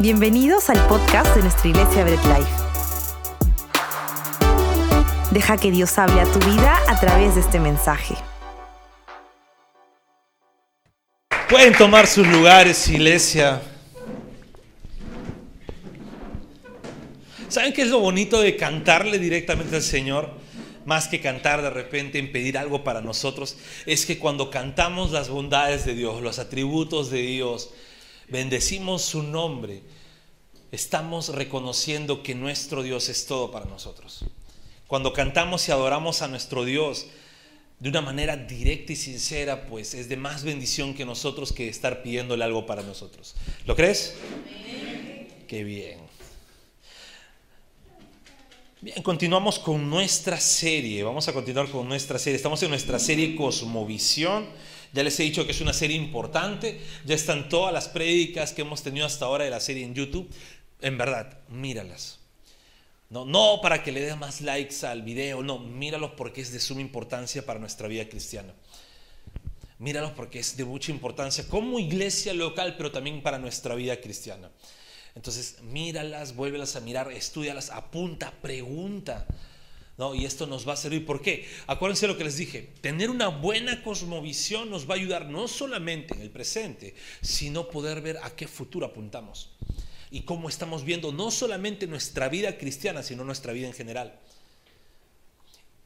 Bienvenidos al podcast de nuestra iglesia Bread Life. Deja que Dios hable a tu vida a través de este mensaje. Pueden tomar sus lugares, iglesia. ¿Saben qué es lo bonito de cantarle directamente al Señor? Más que cantar de repente en pedir algo para nosotros, es que cuando cantamos las bondades de Dios, los atributos de Dios, bendecimos su nombre, estamos reconociendo que nuestro Dios es todo para nosotros. Cuando cantamos y adoramos a nuestro Dios de una manera directa y sincera, pues es de más bendición que nosotros que estar pidiéndole algo para nosotros. ¿Lo crees? Qué bien. Bien, continuamos con nuestra serie. Vamos a continuar con nuestra serie. Estamos en nuestra serie Cosmovisión. Ya les he dicho que es una serie importante. Ya están todas las prédicas que hemos tenido hasta ahora de la serie en YouTube. En verdad, míralas. No, no para que le des más likes al video, no, míralos porque es de suma importancia para nuestra vida cristiana. Míralos porque es de mucha importancia como iglesia local, pero también para nuestra vida cristiana. Entonces, míralas, vuélvelas a mirar, estudialas, apunta, pregunta. ¿No? Y esto nos va a servir. ¿Por qué? Acuérdense lo que les dije. Tener una buena cosmovisión nos va a ayudar no solamente en el presente, sino poder ver a qué futuro apuntamos y cómo estamos viendo no solamente nuestra vida cristiana, sino nuestra vida en general.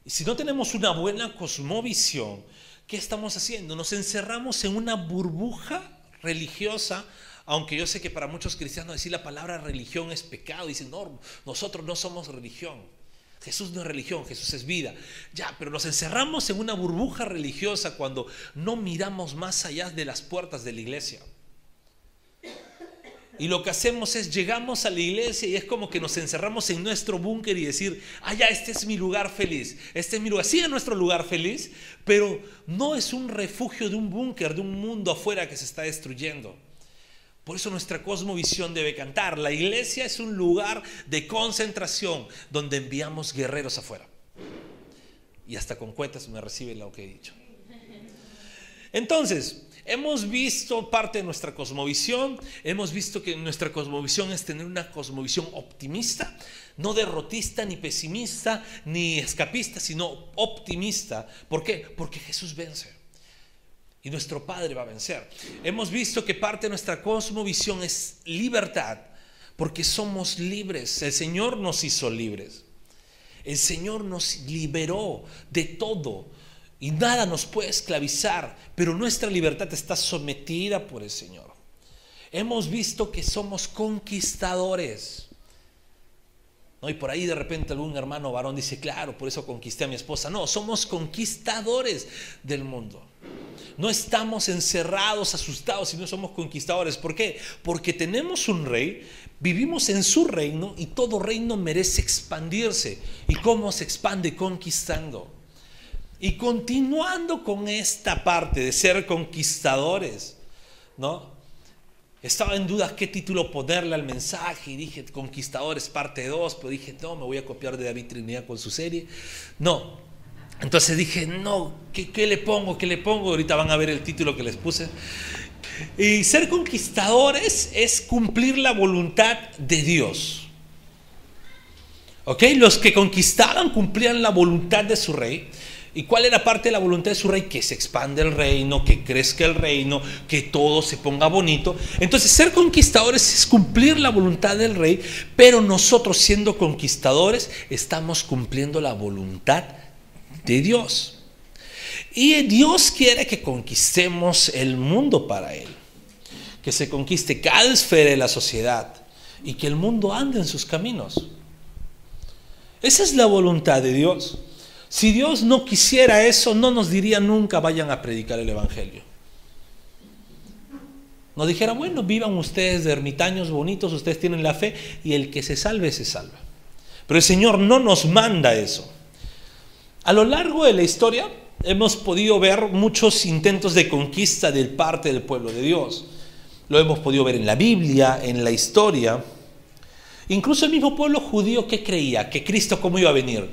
Y si no tenemos una buena cosmovisión, ¿qué estamos haciendo? Nos encerramos en una burbuja religiosa, aunque yo sé que para muchos cristianos decir la palabra religión es pecado, dicen, no, nosotros no somos religión. Jesús no es religión, Jesús es vida. Ya, pero nos encerramos en una burbuja religiosa cuando no miramos más allá de las puertas de la iglesia. Y lo que hacemos es llegamos a la iglesia y es como que nos encerramos en nuestro búnker y decir, ah, ya, este es mi lugar feliz, este es mi lugar, sí es nuestro lugar feliz, pero no es un refugio de un búnker, de un mundo afuera que se está destruyendo. Por eso nuestra cosmovisión debe cantar. La iglesia es un lugar de concentración donde enviamos guerreros afuera. Y hasta con cuentas me recibe lo que he dicho. Entonces, Hemos visto parte de nuestra cosmovisión, hemos visto que nuestra cosmovisión es tener una cosmovisión optimista, no derrotista, ni pesimista, ni escapista, sino optimista. ¿Por qué? Porque Jesús vence. Y nuestro Padre va a vencer. Hemos visto que parte de nuestra cosmovisión es libertad, porque somos libres. El Señor nos hizo libres. El Señor nos liberó de todo y nada nos puede esclavizar, pero nuestra libertad está sometida por el Señor. Hemos visto que somos conquistadores. ¿No? Y por ahí de repente algún hermano varón dice, claro, por eso conquisté a mi esposa. No, somos conquistadores del mundo. No estamos encerrados, asustados, sino somos conquistadores. ¿Por qué? Porque tenemos un rey, vivimos en su reino y todo reino merece expandirse. ¿Y cómo se expande? Conquistando. Y continuando con esta parte de ser conquistadores, ¿no? Estaba en duda qué título ponerle al mensaje y dije Conquistadores parte 2, pero dije, no, me voy a copiar de David Trinidad con su serie. No. Entonces dije, no, ¿qué, ¿qué, le pongo? ¿Qué le pongo? Ahorita van a ver el título que les puse. Y ser conquistadores es cumplir la voluntad de Dios. ¿Ok? Los que conquistaban cumplían la voluntad de su rey. ¿Y cuál era parte de la voluntad de su rey? Que se expande el reino, que crezca el reino, que todo se ponga bonito. Entonces, ser conquistadores es cumplir la voluntad del rey, pero nosotros siendo conquistadores estamos cumpliendo la voluntad de Dios. Y Dios quiere que conquistemos el mundo para Él, que se conquiste cada esfera de la sociedad y que el mundo ande en sus caminos. Esa es la voluntad de Dios. Si Dios no quisiera eso, no nos diría nunca vayan a predicar el Evangelio. Nos dijera, bueno, vivan ustedes de ermitaños bonitos, ustedes tienen la fe y el que se salve, se salva. Pero el Señor no nos manda eso. A lo largo de la historia hemos podido ver muchos intentos de conquista de parte del pueblo de Dios. Lo hemos podido ver en la Biblia, en la historia. Incluso el mismo pueblo judío que creía que Cristo cómo iba a venir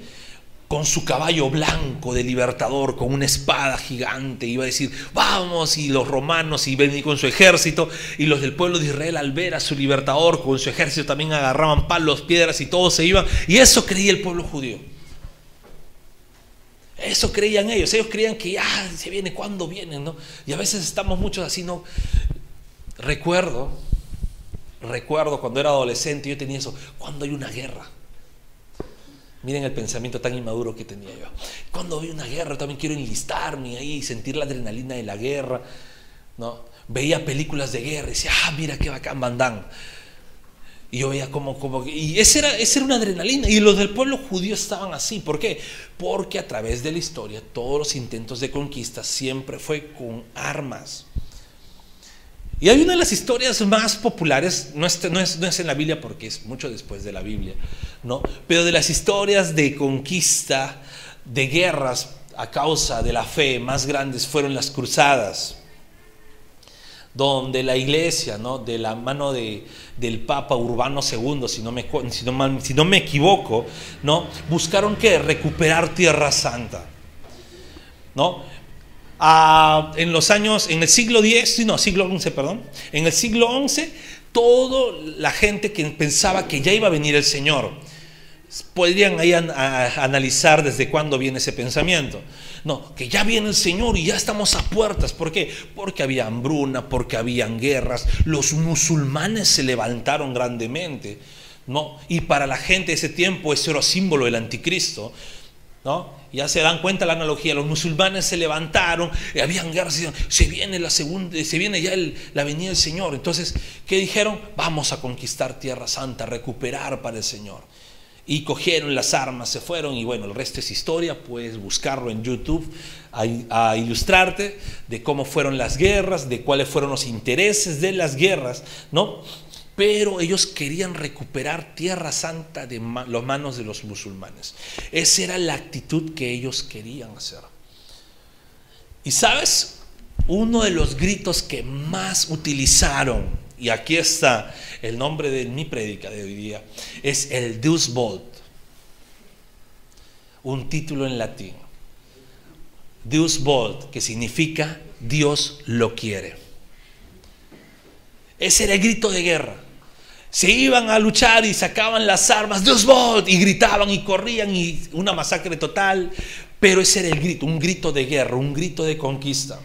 con su caballo blanco de libertador, con una espada gigante, iba a decir, vamos, y los romanos y venir con su ejército, y los del pueblo de Israel al ver a su libertador con su ejército también agarraban palos, piedras y todos se iban, y eso creía el pueblo judío. Eso creían ellos, ellos creían que ya se viene, ¿cuándo vienen? ¿no? Y a veces estamos muchos así, ¿no? Recuerdo, recuerdo cuando era adolescente, yo tenía eso, cuando hay una guerra. Miren el pensamiento tan inmaduro que tenía yo. Cuando veo una guerra, también quiero enlistarme ahí, sentir la adrenalina de la guerra. ¿no? Veía películas de guerra y decía, ah, mira qué bacán Bandán. Y yo veía como, como y esa era, esa era una adrenalina. Y los del pueblo judío estaban así. ¿Por qué? Porque a través de la historia, todos los intentos de conquista siempre fue con armas. Y hay una de las historias más populares, no es, no, es, en la Biblia porque es mucho después de la Biblia, ¿no? pero de las historias de conquista, de guerras a causa de la fe más grandes fueron las cruzadas, donde la iglesia, ¿no? de la mano de, del Papa Urbano II, si no me, si no, me equivoco, ¿no? buscaron que recuperar Tierra Santa. ¿no? en los años, en el siglo X, no, siglo XI, perdón, en el siglo XI, toda la gente que pensaba que ya iba a venir el Señor, podrían ahí analizar desde cuándo viene ese pensamiento. No, que ya viene el Señor y ya estamos a puertas. ¿Por qué? Porque había hambruna, porque habían guerras. Los musulmanes se levantaron grandemente. ¿no? Y para la gente de ese tiempo ese era símbolo del anticristo. ¿no? Ya se dan cuenta la analogía, los musulmanes se levantaron, habían guerras, se viene la segunda, se viene ya la venida del Señor. Entonces, ¿qué dijeron? Vamos a conquistar Tierra Santa, recuperar para el Señor. Y cogieron las armas, se fueron y bueno, el resto es historia, puedes buscarlo en YouTube a ilustrarte de cómo fueron las guerras, de cuáles fueron los intereses de las guerras, ¿no? pero ellos querían recuperar Tierra Santa de las manos de los musulmanes. Esa era la actitud que ellos querían hacer. Y sabes, uno de los gritos que más utilizaron, y aquí está el nombre de mi prédica de hoy día, es el Deus Volt, un título en latín. Deus Volt, que significa Dios lo quiere. Ese era el grito de guerra. Se iban a luchar y sacaban las armas, Dios Volt, y gritaban y corrían y una masacre total. Pero ese era el grito, un grito de guerra, un grito de conquista.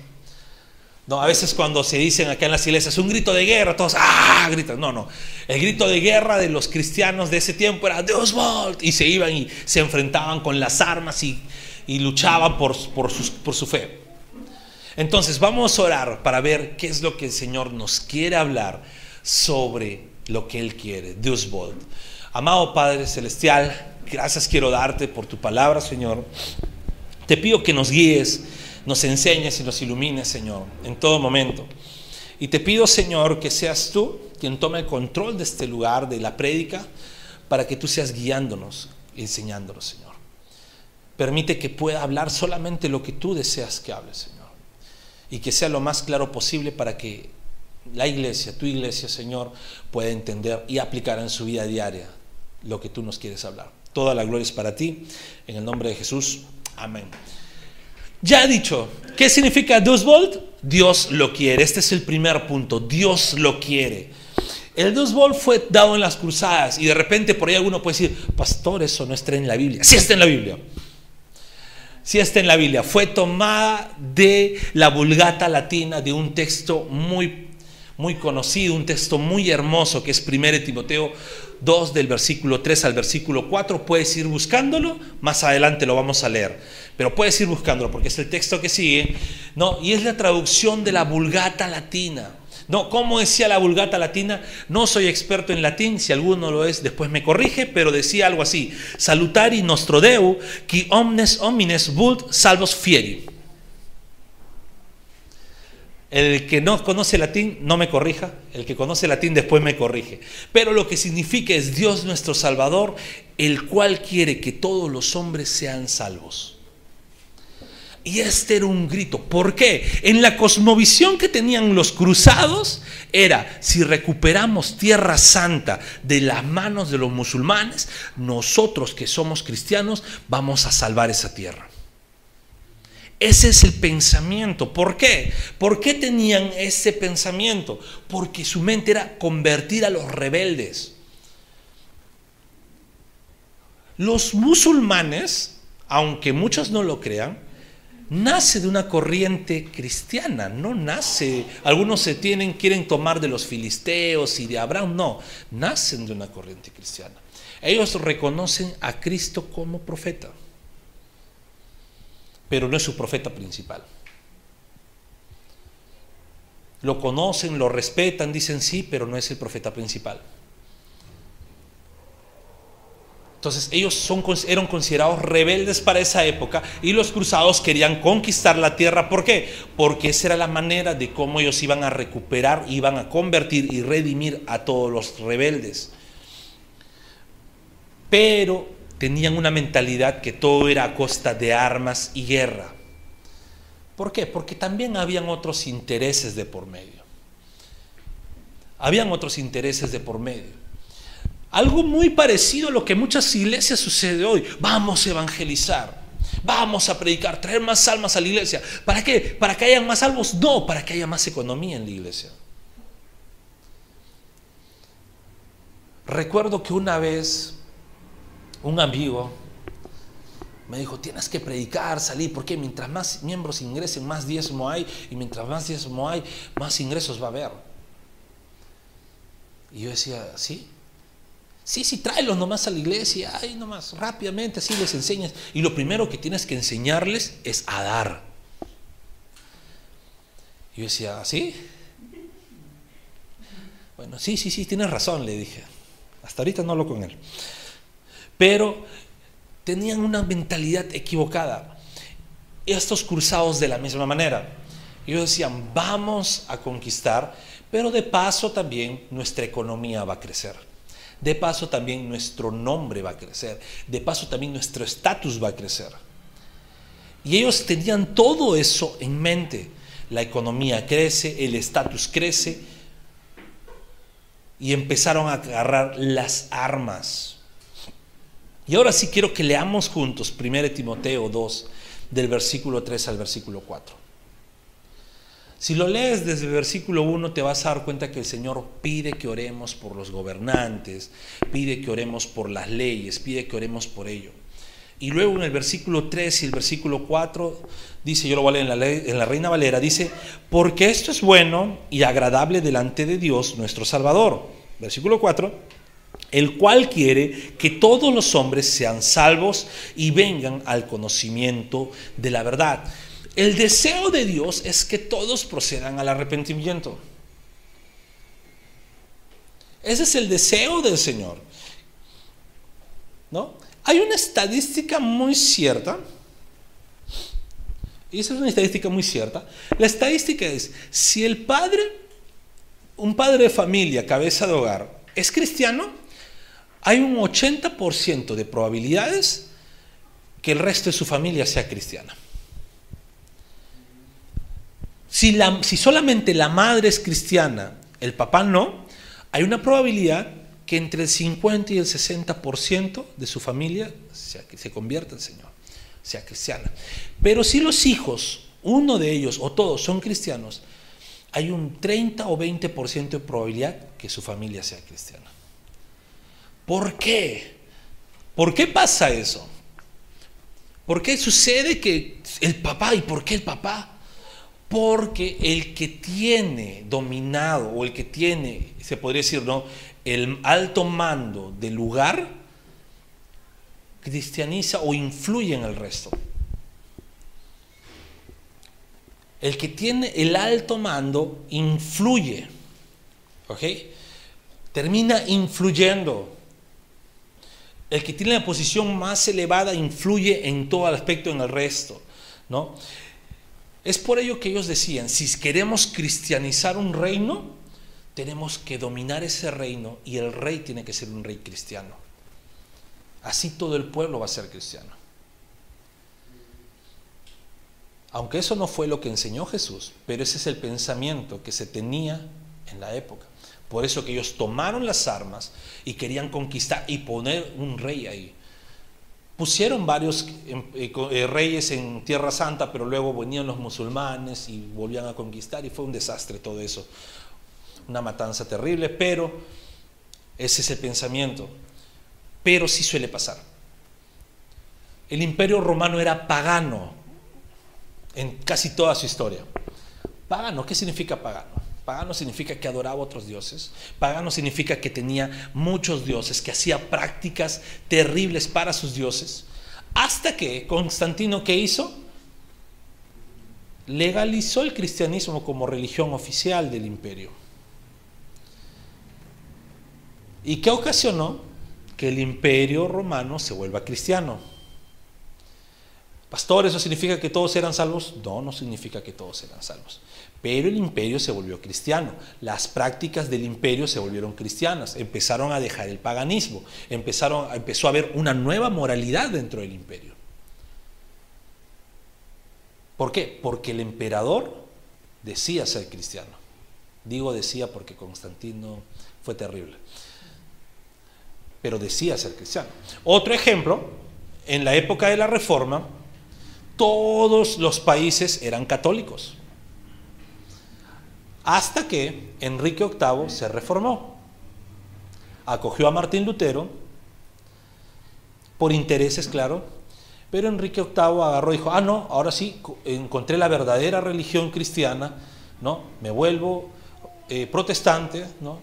No, a veces cuando se dicen acá en las iglesias, un grito de guerra, todos, ah, gritan. No, no. El grito de guerra de los cristianos de ese tiempo era Dios Volt. Y se iban y se enfrentaban con las armas y, luchaban por, por, por su fe. Entonces vamos a orar para ver qué es lo que el Señor nos quiere hablar sobre lo que Él quiere. Dios Volt. Amado Padre Celestial, gracias quiero darte por tu palabra, Señor. Te pido que nos guíes, nos enseñes y nos ilumines, Señor, en todo momento. Y te pido, Señor, que seas tú quien tome el control de este lugar, de la prédica, para que tú seas guiándonos, enseñándonos, Señor. Permite que pueda hablar solamente lo que tú deseas que hable, Señor y que sea lo más claro posible para que la iglesia, tu iglesia, Señor, pueda entender y aplicar en su vida diaria lo que tú nos quieres hablar. Toda la gloria es para ti. En el nombre de Jesús. Amén. Ya he dicho, ¿qué significa Dios Volt? Dios lo quiere. Este es el primer punto. Dios lo quiere. El Dios Volt fue dado en las cruzadas y de repente por ahí alguno puede decir, pastor, eso no está en la Biblia. Sí está en la Biblia si está en la Biblia, fue tomada de la vulgata latina, de un texto muy, muy conocido, un texto muy hermoso que es 1 Timoteo 2 del versículo 3 al versículo 4. Puedes ir buscándolo, más adelante lo vamos a leer, pero puedes ir buscándolo porque es el texto que sigue, ¿no? Y es la traducción de la vulgata latina. No, como decía la vulgata latina, no soy experto en latín, si alguno lo es, después me corrige, pero decía algo así: Salutari nostro Deu, qui omnes homines vult salvos fieri. El que no conoce latín no me corrija, el que conoce latín después me corrige. Pero lo que significa es Dios nuestro Salvador, el cual quiere que todos los hombres sean salvos Y este era un grito. ¿Por qué? En la cosmovisión que tenían los cruzados era, si recuperamos Tierra Santa de las manos de los musulmanes, nosotros que somos cristianos vamos a salvar esa tierra. Ese es el pensamiento. ¿Por qué? ¿Por qué tenían ese pensamiento? Porque su mente era convertir a los rebeldes. Los musulmanes, aunque muchos no lo crean, nace de una corriente cristiana, no nace, algunos se tienen, quieren tomar de los filisteos y de Abraham, no, nacen de una corriente cristiana. Ellos reconocen a Cristo como profeta, pero no es su profeta principal. Lo conocen, lo respetan, dicen sí, pero no es el profeta principal. Entonces ellos eran considerados rebeldes para esa época y los cruzados querían conquistar la tierra. ¿Por qué? Porque esa era la manera de cómo ellos iban a recuperar, iban a convertir y redimir a todos los rebeldes. Pero tenían una mentalidad que todo era a costa de armas y guerra. ¿Por qué? Porque también habían otros intereses de por medio. Habían otros intereses de por medio. Algo muy parecido a lo que muchas iglesias sucede hoy. Vamos a evangelizar. Vamos a predicar, traer más almas a la iglesia. ¿Para qué? ¿Para que haya más salvos? No, para que haya más economía en la iglesia. Recuerdo que una vez un amigo me dijo, tienes que predicar, salir, porque mientras más miembros ingresen, más diezmo hay, y mientras más diezmo hay, más ingresos va a haber. Y yo decía, sí, Sí, sí, tráelos nomás a la iglesia, ahí nomás, rápidamente, así les enseñas. Y lo primero que tienes que enseñarles es a dar. Y yo decía, ¿sí? Bueno, sí, sí, sí, tienes razón, le dije. Hasta ahorita no hablo con él. Pero tenían una mentalidad equivocada. Estos cruzados de la misma manera. Ellos decían, vamos a conquistar, pero de paso también nuestra economía va a crecer. De paso también nuestro nombre va a crecer. De paso también nuestro estatus va a crecer. Y ellos tenían todo eso en mente. La economía crece, el estatus crece. Y empezaron a agarrar las armas. Y ahora sí quiero que leamos juntos 1 Timoteo 2, del versículo 3 al versículo 4. Si lo lees desde el versículo 1 te vas a dar cuenta que el Señor pide que oremos por los gobernantes, pide que oremos por las leyes, pide que oremos por ello. Y luego en el versículo 3 y el versículo 4 dice, yo lo voy a leer en la, en la Reina Valera, dice, porque esto es bueno y agradable delante de Dios nuestro Salvador. Versículo 4, el cual quiere que todos los hombres sean salvos y vengan al conocimiento de la verdad. El deseo de Dios es que todos procedan al arrepentimiento. Ese es el deseo del Señor. ¿No? Hay una estadística muy cierta. Y esa es una estadística muy cierta. La estadística es, si el padre, un padre de familia, cabeza de hogar, es cristiano, hay un 80% de probabilidades que el resto de su familia sea cristiana. Si, solamente la madre es cristiana, el papá no, hay una probabilidad que entre el 50 y el 60% de su familia que se convierta en Señor, sea cristiana. Pero si los hijos, uno de ellos o todos son cristianos, hay un 30 o 20% de probabilidad que su familia sea cristiana. ¿Por qué? ¿Por qué pasa eso? ¿Por qué sucede que el papá, y por qué el papá? Porque el que tiene dominado o el que tiene, se podría decir, ¿no? el alto mando del lugar, cristianiza o influye en el resto. El que tiene el alto mando influye, ¿ok? Termina influyendo. El que tiene la posición más elevada influye en todo aspecto en el resto, ¿no? Es por ello que ellos decían, si queremos cristianizar un reino, tenemos que dominar ese reino y el rey tiene que ser un rey cristiano. Así todo el pueblo va a ser cristiano. Aunque eso no fue lo que enseñó Jesús, pero ese es el pensamiento que se tenía en la época. Por eso que ellos tomaron las armas y querían conquistar y poner un rey ahí. Pusieron varios em, eh, eh, reyes en Tierra Santa, pero luego venían los musulmanes y volvían a conquistar y fue un desastre todo eso. Una matanza terrible, pero ese es el pensamiento. Pero sí suele pasar. El imperio romano era pagano en casi toda su historia. Pagano, ¿qué significa pagano? Pagano significa que adoraba a otros dioses. Pagano significa que tenía muchos dioses, que hacía prácticas terribles para sus dioses. Hasta que Constantino, ¿qué hizo? Legalizó el cristianismo como religión oficial del imperio. ¿Y qué ocasionó? Que el imperio romano se vuelva cristiano. Pastor, ¿eso significa que todos eran salvos? No, no significa que todos eran salvos. Pero el imperio se volvió cristiano, las prácticas del imperio se volvieron cristianas, empezaron a dejar el paganismo, empezaron, empezó a haber una nueva moralidad dentro del imperio. ¿Por qué? Porque el emperador decía ser cristiano. Digo decía porque Constantino fue terrible. Pero decía ser cristiano. Otro ejemplo, en la época de la Reforma, todos los países eran católicos hasta que Enrique VIII se reformó. Acogió a Martín Lutero, por intereses, claro, pero Enrique VIII agarró y dijo, ah, no, ahora sí, encontré la verdadera religión cristiana, ¿no? Me vuelvo eh, protestante, ¿no?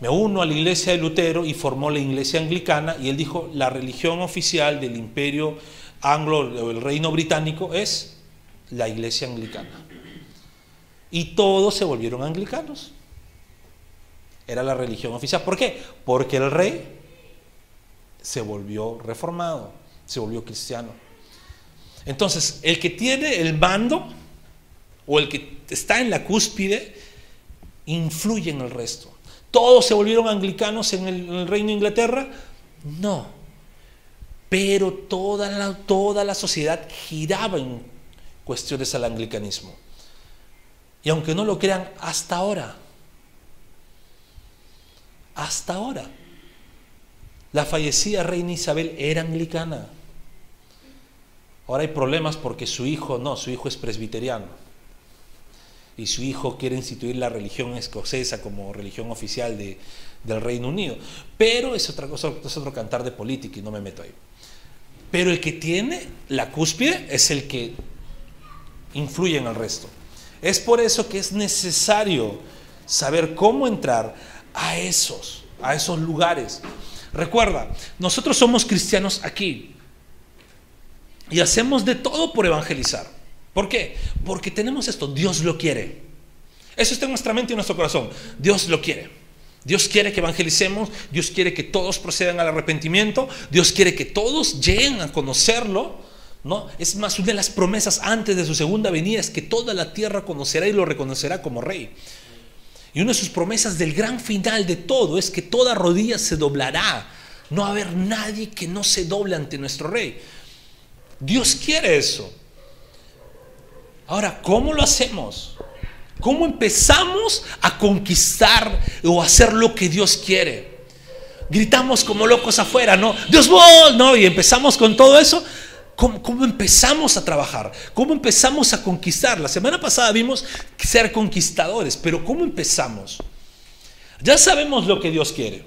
Me uno a la iglesia de Lutero y formó la iglesia anglicana y él dijo, la religión oficial del imperio anglo, el reino británico, es la iglesia anglicana. Y todos se volvieron anglicanos. Era la religión oficial. ¿Por qué? Porque el rey se volvió reformado, se volvió cristiano. Entonces, el que tiene el mando o el que está en la cúspide influye en el resto. ¿Todos se volvieron anglicanos en el, reino de Inglaterra? No. Pero toda la, toda la sociedad giraba en cuestiones al anglicanismo. Y aunque no lo crean, hasta ahora, hasta ahora, la fallecida reina Isabel era anglicana. Ahora hay problemas porque su hijo no, su hijo es presbiteriano. Y su hijo quiere instituir la religión escocesa como religión oficial de, del Reino Unido. Pero es otra cosa, es otro cantar de política y no me meto ahí. Pero el que tiene la cúspide es el que influye en el resto. Es por eso que es necesario saber cómo entrar a esos, a esos lugares. Recuerda, nosotros somos cristianos aquí y hacemos de todo por evangelizar. ¿Por qué? Porque tenemos esto, Dios lo quiere. Eso está en nuestra mente y en nuestro corazón. Dios lo quiere. Dios quiere que evangelicemos, Dios quiere que todos procedan al arrepentimiento, Dios quiere que todos lleguen a conocerlo. ¿No? Es más, una de las promesas antes de su segunda venida es que toda la tierra conocerá y lo reconocerá como rey. Y una de sus promesas del gran final de todo es que toda rodilla se doblará. No va a haber nadie que no se doble ante nuestro rey. Dios quiere eso. Ahora, ¿cómo lo hacemos? ¿Cómo empezamos a conquistar o hacer lo que Dios quiere? Gritamos como locos afuera, ¿no? Dios, no, y empezamos con todo eso. ¿Cómo, empezamos a trabajar? ¿Cómo empezamos a conquistar? La semana pasada vimos ser conquistadores, pero ¿cómo empezamos? Ya sabemos lo que Dios quiere.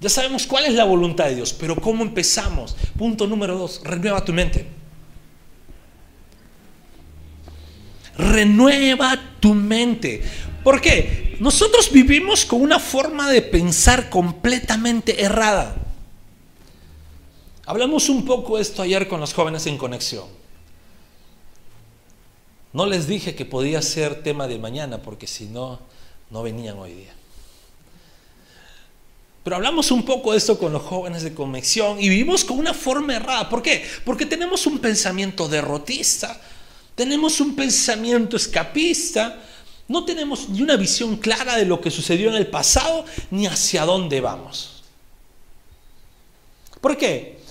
Ya sabemos cuál es la voluntad de Dios, pero ¿cómo empezamos? Punto número dos, renueva tu mente. Renueva tu mente. ¿Por qué? Nosotros vivimos con una forma de pensar completamente errada. Hablamos un poco esto ayer con los jóvenes en conexión. No les dije que podía ser tema de mañana porque si no, no venían hoy día. Pero hablamos un poco de esto con los jóvenes de conexión y vivimos con una forma errada. ¿Por qué? Porque tenemos un pensamiento derrotista, tenemos un pensamiento escapista, no tenemos ni una visión clara de lo que sucedió en el pasado ni hacia dónde vamos. ¿Por qué?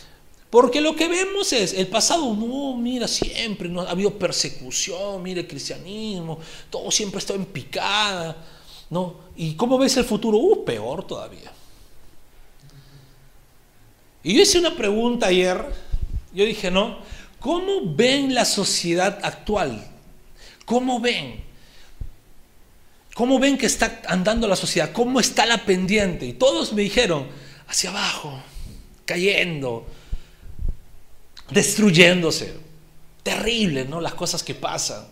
Porque lo que vemos es, el pasado, no, mira, siempre ha habido persecución, mira el cristianismo, todo siempre está en picada, ¿no? ¿Y cómo ves el futuro? Uh, peor todavía. Y yo hice una pregunta ayer, yo dije, ¿no? ¿Cómo ven la sociedad actual? ¿Cómo ven? ¿Cómo ven que está andando la sociedad? ¿Cómo está la pendiente? Y todos me dijeron, hacia abajo, cayendo, destruyéndose. Terrible, ¿no? Las cosas que pasan.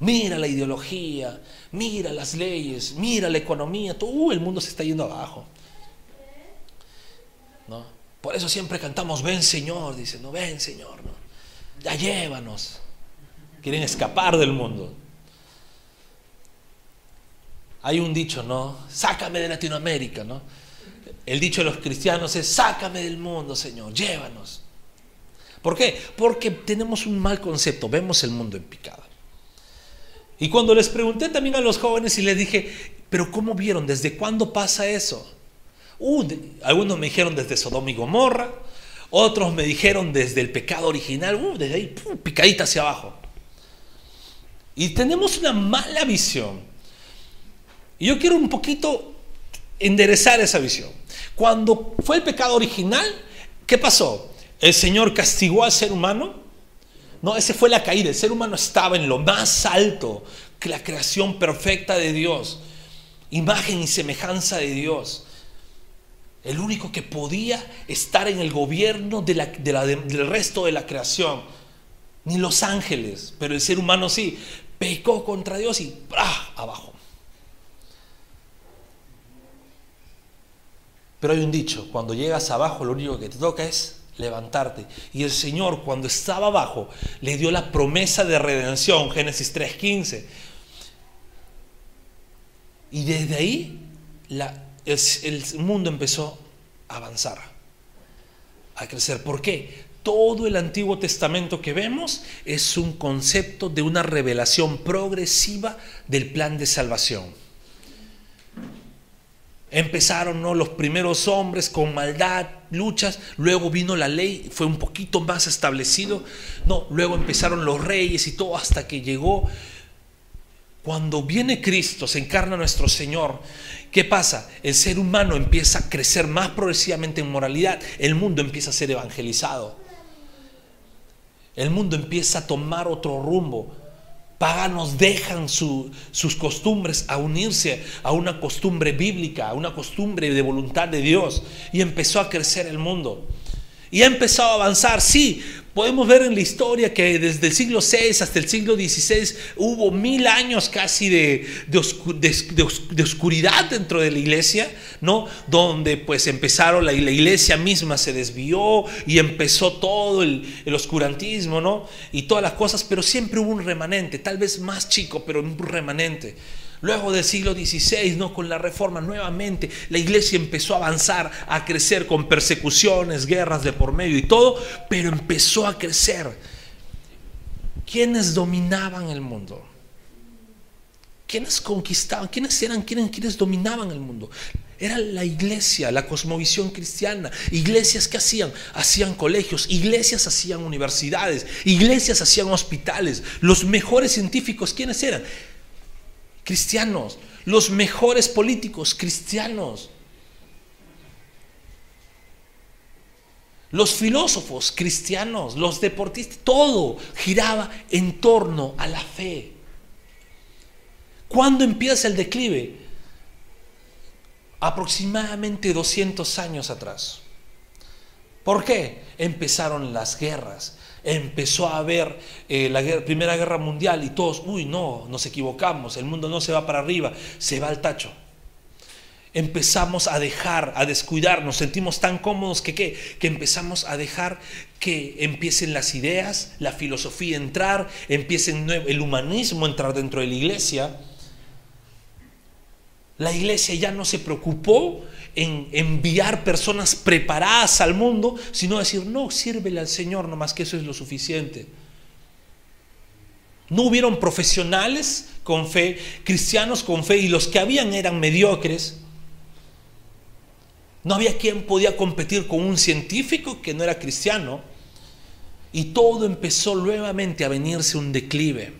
Mira la ideología, mira las leyes, mira la economía, todo uh, el mundo se está yendo abajo. ¿No? Por eso siempre cantamos, ven Señor, dice, ven Señor, ya llévanos. Quieren escapar del mundo. Hay un dicho, ¿no? Sácame de Latinoamérica, ¿no? El dicho de los cristianos es, sácame del mundo, Señor, llévanos. ¿Por qué? Porque tenemos un mal concepto, vemos el mundo en picada. Y cuando les pregunté también a los jóvenes y les dije, pero ¿cómo vieron? ¿Desde cuándo pasa eso? Uh, algunos me dijeron desde Sodoma y Gomorra, otros me dijeron desde el pecado original, uh, desde ahí, picadita hacia abajo. Y tenemos una mala visión. Y yo quiero un poquito enderezar esa visión. Cuando fue el pecado original, ¿qué pasó? El Señor castigó al ser humano. No, esa fue la caída. El ser humano estaba en lo más alto que la creación perfecta de Dios. Imagen y semejanza de Dios. El único que podía estar en el gobierno del resto de la creación. Ni los ángeles, pero el ser humano sí. Pecó contra Dios y ¡ah! abajo. Pero hay un dicho, cuando llegas abajo lo único que te toca es levantarte. Y el Señor cuando estaba abajo le dio la promesa de redención, Génesis 3.15. Y desde ahí el, mundo empezó a avanzar, a crecer. ¿Por qué? Todo el Antiguo Testamento que vemos es un concepto de una revelación progresiva del plan de salvación. Empezaron ¿no? los primeros hombres con maldad, luchas, luego vino la ley, fue un poquito más establecido, no, luego empezaron los reyes y todo hasta que llegó. Cuando viene Cristo, se encarna nuestro Señor, ¿qué pasa? El ser humano empieza a crecer más progresivamente en moralidad, el mundo empieza a ser evangelizado, el mundo empieza a tomar otro rumbo, paganos dejan sus costumbres a unirse a una costumbre bíblica, a una costumbre de voluntad de Dios. Y empezó a crecer el mundo. Y ha empezado a avanzar, sí, Podemos ver en la historia que desde el siglo VI hasta el siglo XVI hubo mil años casi de, de, oscuridad dentro de la iglesia, ¿no? Donde pues empezaron, la, la iglesia misma se desvió y empezó todo el, el, oscurantismo, ¿no? Y todas las cosas, pero siempre hubo un remanente, tal vez más chico, pero un remanente. Luego del siglo XVI, ¿no? con la reforma, nuevamente la iglesia empezó a avanzar, a crecer con persecuciones, guerras de por medio y todo, pero empezó a crecer. ¿Quiénes dominaban el mundo? ¿Quiénes conquistaban? ¿Quiénes eran? ¿Quiénes, quiénes dominaban el mundo? Era la iglesia, la cosmovisión cristiana. Iglesias que hacían, hacían colegios, iglesias hacían universidades, iglesias hacían hospitales. Los mejores científicos, ¿quiénes eran? Cristianos, los mejores políticos cristianos, los filósofos cristianos, los deportistas, todo giraba en torno a la fe. ¿Cuándo empieza el declive? Aproximadamente 200 años atrás. ¿Por qué? Empezaron las guerras, empezó a haber eh, la Primera Guerra Mundial y todos, uy, no, nos equivocamos, el mundo no se va para arriba, se va al tacho. Empezamos a dejar, a descuidar, nos sentimos tan cómodos que, que empezamos a dejar que empiecen las ideas, la filosofía entrar, empiecen el humanismo a entrar dentro de la iglesia. La iglesia ya no se preocupó en enviar personas preparadas al mundo, sino decir, no, sírvele al Señor, nomás que eso es lo suficiente. No hubieron profesionales con fe, cristianos con fe, y los que habían eran mediocres. No había quien podía competir con un científico que no era cristiano. Y todo empezó nuevamente a venirse un declive.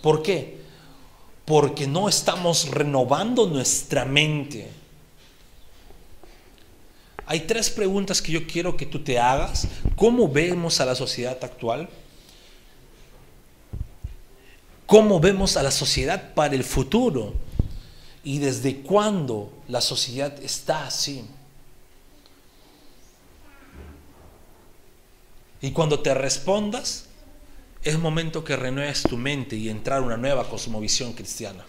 ¿Por qué? Porque no estamos renovando nuestra mente. Hay tres preguntas que yo quiero que tú te hagas. ¿Cómo vemos a la sociedad actual? ¿Cómo vemos a la sociedad para el futuro? ¿Y desde cuándo la sociedad está así? Y cuando te respondas, es momento que renueves tu mente y entrar una nueva cosmovisión cristiana.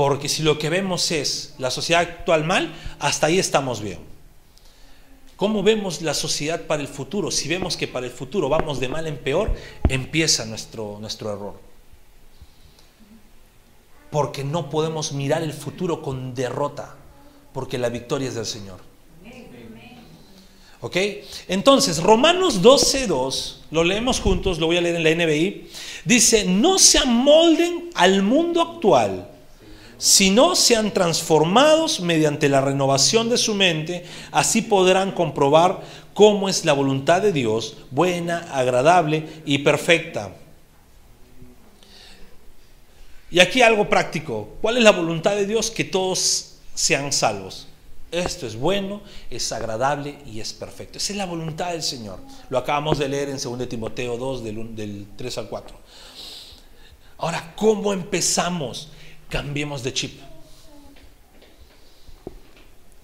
Porque si lo que vemos es la sociedad actual mal, hasta ahí estamos bien. ¿Cómo vemos la sociedad para el futuro? Si vemos que para el futuro vamos de mal en peor, empieza nuestro, nuestro error. Porque no podemos mirar el futuro con derrota, porque la victoria es del Señor. ¿Ok? Entonces, Romanos 12.2, lo leemos juntos, lo voy a leer en la NBI, dice, no se amolden al mundo actual, sino sean transformados mediante la renovación de su mente, así podrán comprobar cómo es la voluntad de Dios, buena, agradable y perfecta. Y aquí algo práctico, ¿cuál es la voluntad de Dios? Que todos sean salvos. Esto es bueno, es agradable y es perfecto. Esa es la voluntad del Señor. Lo acabamos de leer en 2 Timoteo 2, del, del 3 al 4. Ahora, ¿cómo empezamos? Cambiemos de chip.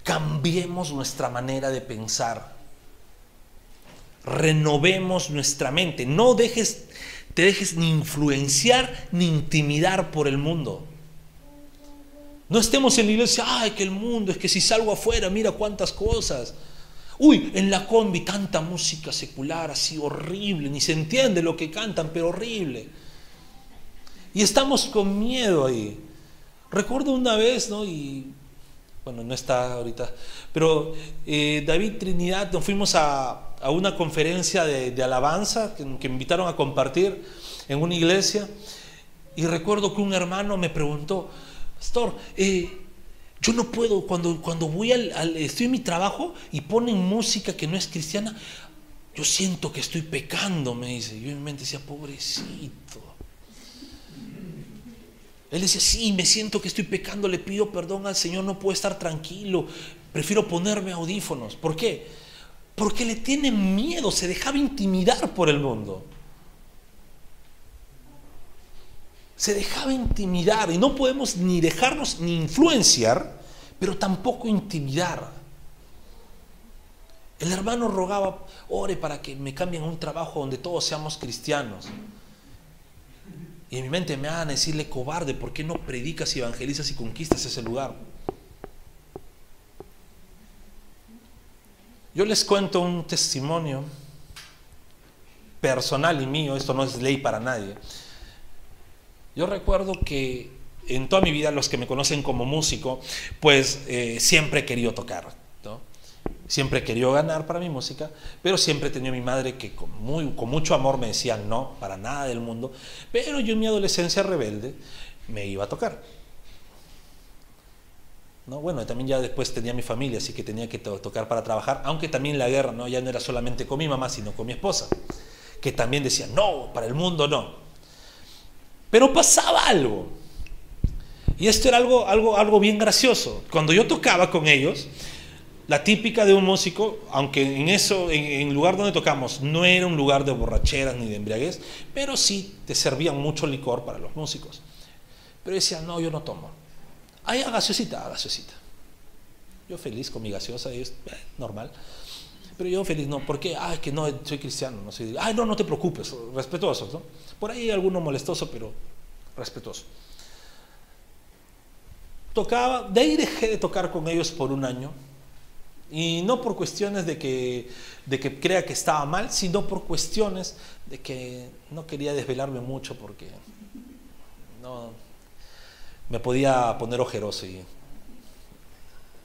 Cambiemos nuestra manera de pensar. Renovemos nuestra mente. No dejes, te dejes ni influenciar ni intimidar por el mundo. No estemos en la iglesia, ay, que el mundo, es que si salgo afuera, mira cuántas cosas. Uy, en la combi tanta música secular así horrible, ni se entiende lo que cantan, pero horrible. Y estamos con miedo ahí. Recuerdo una vez, ¿no? Y bueno, no está ahorita, pero eh, David Trinidad, nos fuimos a, una conferencia de, alabanza que, que me invitaron a compartir en una iglesia. Y recuerdo que un hermano me preguntó, Pastor, eh, yo no puedo, cuando, cuando voy al, estoy en mi trabajo y ponen música que no es cristiana, yo siento que estoy pecando, me dice. Yo en mi mente decía, pobrecito. Él decía, sí, me siento que estoy pecando, le pido perdón al Señor, no puedo estar tranquilo, prefiero ponerme audífonos. ¿Por qué? Porque le tiene miedo, se dejaba intimidar por el mundo. se dejaba intimidar y no podemos ni dejarnos ni influenciar, pero tampoco intimidar. El hermano rogaba, ore para que me cambien a un trabajo donde todos seamos cristianos. Y en mi mente me van a decirle cobarde, ¿por qué no predicas y evangelizas y conquistas ese lugar? Yo les cuento un testimonio personal y mío, esto no es ley para nadie. Yo recuerdo que en toda mi vida los que me conocen como músico, pues eh, siempre he querido tocar. Siempre querido ganar para mi música, pero siempre he tenido a mi madre que con mucho amor me decía no, para nada del mundo, pero yo en mi adolescencia rebelde me iba a tocar. ¿No? Bueno, también ya después tenía mi familia, así que tenía que tocar para trabajar, aunque también la guerra ¿no? ya no era solamente con mi mamá, sino con mi esposa, que también decía, no, para el mundo no. Pero pasaba algo. Y esto era algo, algo, algo bien gracioso. Cuando yo tocaba con ellos, la típica de un músico, aunque en eso, en el lugar donde tocamos, no era un lugar de borracheras ni de embriaguez, pero sí te servían mucho licor para los músicos. Pero decían, no, yo no tomo. Ay, a gaseosita, gaseosita. Yo feliz con mi gaseosa, es eh, normal. Pero yo feliz, no, ¿por qué? Ay, que no, soy cristiano, no soy. Ay, no, no te preocupes, respetuoso, ¿no? Por ahí hay alguno molestoso, pero respetuoso. Tocaba, de ahí dejé de tocar con ellos por un año. Y no por cuestiones de que, de que crea que estaba mal, sino por cuestiones de que no quería desvelarme mucho porque no, me podía poner ojeroso y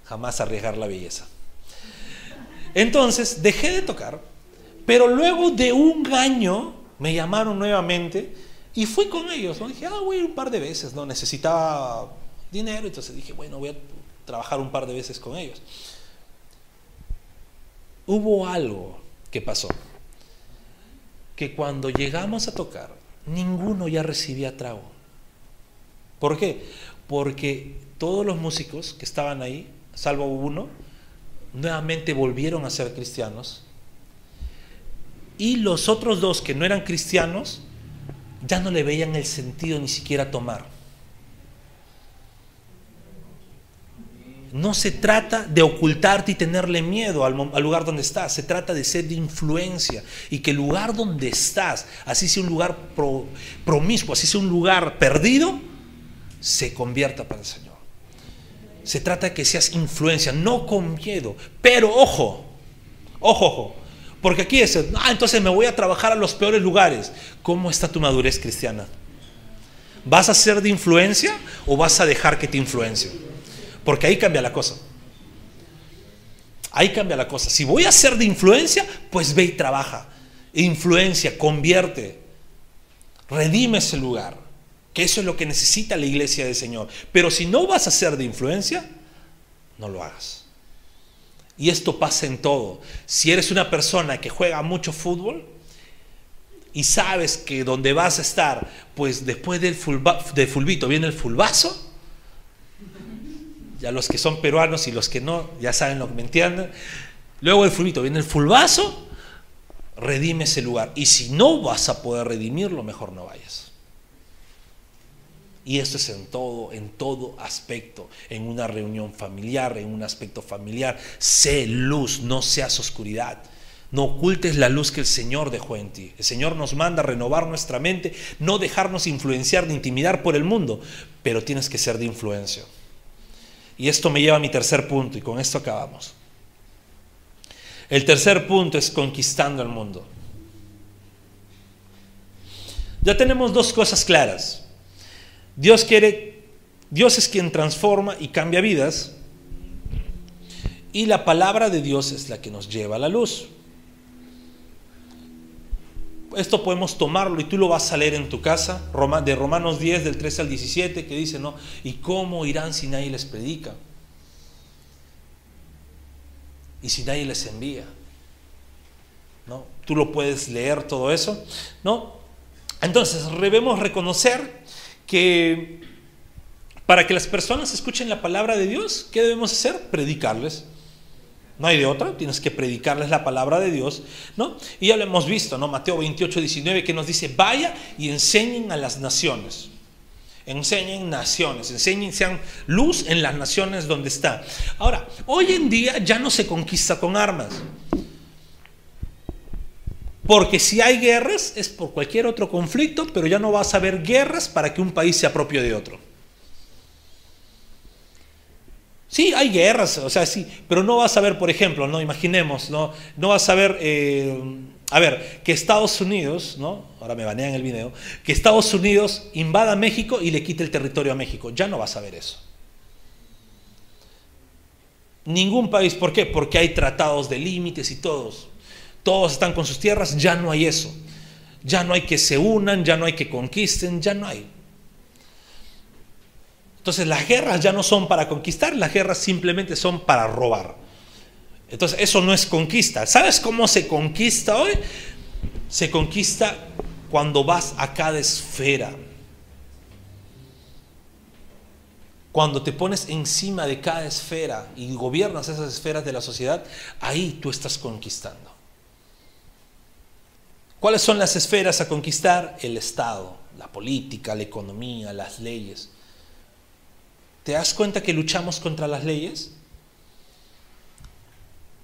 jamás arriesgar la belleza. Entonces dejé de tocar, pero luego de un año me llamaron nuevamente y fui con ellos. ¿no? Dije, ah, voy a ir un par de veces, ¿no? Necesitaba dinero, entonces dije, bueno, voy a trabajar un par de veces con ellos. Hubo algo que pasó, que cuando llegamos a tocar, ninguno ya recibía trago. ¿Por qué? Porque todos los músicos que estaban ahí, salvo uno, nuevamente volvieron a ser cristianos. Y los otros dos que no eran cristianos, ya no le veían el sentido ni siquiera tomar. No se trata de ocultarte y tenerle miedo al, lugar donde estás, se trata de ser de influencia y que el lugar donde estás, así sea un lugar promiscuo, así sea un lugar perdido, se convierta para el Señor. Se trata de que seas influencia, no con miedo, pero ojo, ojo, ojo, porque aquí es, ah, entonces me voy a trabajar a los peores lugares. ¿Cómo está tu madurez cristiana? ¿Vas a ser de influencia o vas a dejar que te influencie? Porque ahí cambia la cosa. Ahí cambia la cosa. Si voy a ser de influencia, pues ve y trabaja. Influencia, convierte. Redime ese lugar. Que eso es lo que necesita la iglesia del Señor. Pero si no vas a ser de influencia, no lo hagas. Y esto pasa en todo. Si eres una persona que juega mucho fútbol y sabes que donde vas a estar, pues después del, del fulbito viene el fulbazo, ya los que son peruanos y los que no, ya saben lo que me entienden. Luego el fulbito, viene el fulbazo, redime ese lugar. Y si no vas a poder redimirlo, mejor no vayas. Y esto es en todo, en todo aspecto, en una reunión familiar, en un aspecto familiar. Sé luz, no seas oscuridad. No ocultes la luz que el Señor dejó en ti. El Señor nos manda renovar nuestra mente, no dejarnos influenciar ni intimidar por el mundo, pero tienes que ser de influencia. Y esto me lleva a mi tercer punto y con esto acabamos. El tercer punto es conquistando el mundo. Ya tenemos dos cosas claras. Dios quiere, Dios es quien transforma y cambia vidas. Y la palabra de Dios es la que nos lleva a la luz esto podemos tomarlo y tú lo vas a leer en tu casa, de Romanos 10, del 13 al 17, que dice, ¿no? ¿Y cómo irán si nadie les predica? Y si nadie les envía. ¿No? Tú lo puedes leer todo eso, ¿no? Entonces, debemos reconocer que para que las personas escuchen la palabra de Dios, ¿qué debemos hacer? Predicarles. No hay de otra, tienes que predicarles la palabra de Dios, ¿no? Y ya lo hemos visto, ¿no? Mateo 28, 19, que nos dice, vaya y enseñen a las naciones. Enseñen naciones, enseñen, sean luz en las naciones donde está. Ahora, hoy en día ya no se conquista con armas. Porque si hay guerras es por cualquier otro conflicto, pero ya no vas a haber guerras para que un país se apropie de otro. Sí, hay guerras, o sea, sí, pero no vas a ver, por ejemplo, no imaginemos, no, no vas a ver, eh, a ver, que Estados Unidos, ¿no? Ahora me banean el video, que Estados Unidos invada México y le quite el territorio a México. Ya no vas a ver eso. Ningún país, ¿por qué? Porque hay tratados de límites y todos. Todos están con sus tierras, ya no hay eso. Ya no hay que se unan, ya no hay que conquisten, ya no hay. Entonces las guerras ya no son para conquistar, las guerras simplemente son para robar. Entonces eso no es conquista. ¿Sabes cómo se conquista hoy? Se conquista cuando vas a cada esfera. Cuando te pones encima de cada esfera y gobiernas esas esferas de la sociedad, ahí tú estás conquistando. ¿Cuáles son las esferas a conquistar? El Estado, la política, la economía, las leyes. ¿Te das cuenta que luchamos contra las leyes?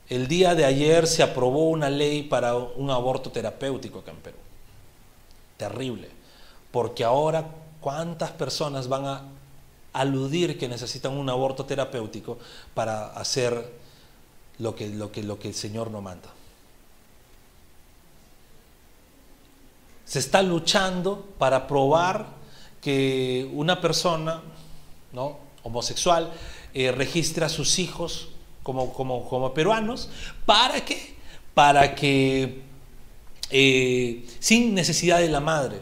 El día de ayer se aprobó una ley para un aborto terapéutico acá en Perú. Terrible. Porque ahora, ¿cuántas personas van a aludir que necesitan un aborto terapéutico para hacer lo que, lo que, lo que el Señor no manda? Se está luchando para probar que una persona, ¿no? Homosexual eh, registra a sus hijos como, como, como peruanos. ¿Para qué? Para que, eh, sin necesidad de la madre.